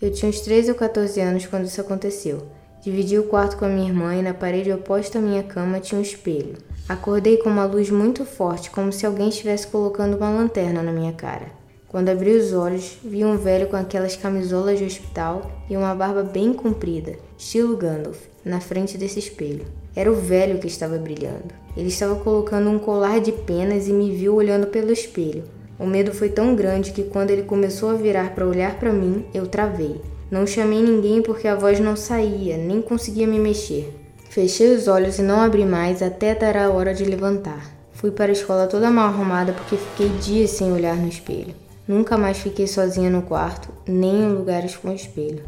Eu tinha uns 13 ou 14 anos quando isso aconteceu. Dividi o quarto com a minha irmã e na parede oposta à minha cama tinha um espelho. Acordei com uma luz muito forte, como se alguém estivesse colocando uma lanterna na minha cara. Quando abri os olhos, vi um velho com aquelas camisolas de hospital e uma barba bem comprida, estilo Gandalf, na frente desse espelho. Era o velho que estava brilhando. Ele estava colocando um colar de penas e me viu olhando pelo espelho. O medo foi tão grande que quando ele começou a virar para olhar para mim, eu travei. Não chamei ninguém porque a voz não saía, nem conseguia me mexer. Fechei os olhos e não abri mais até dar a hora de levantar. Fui para a escola toda mal arrumada porque fiquei dias sem olhar no espelho. Nunca mais fiquei sozinha no quarto, nem em lugares com espelho.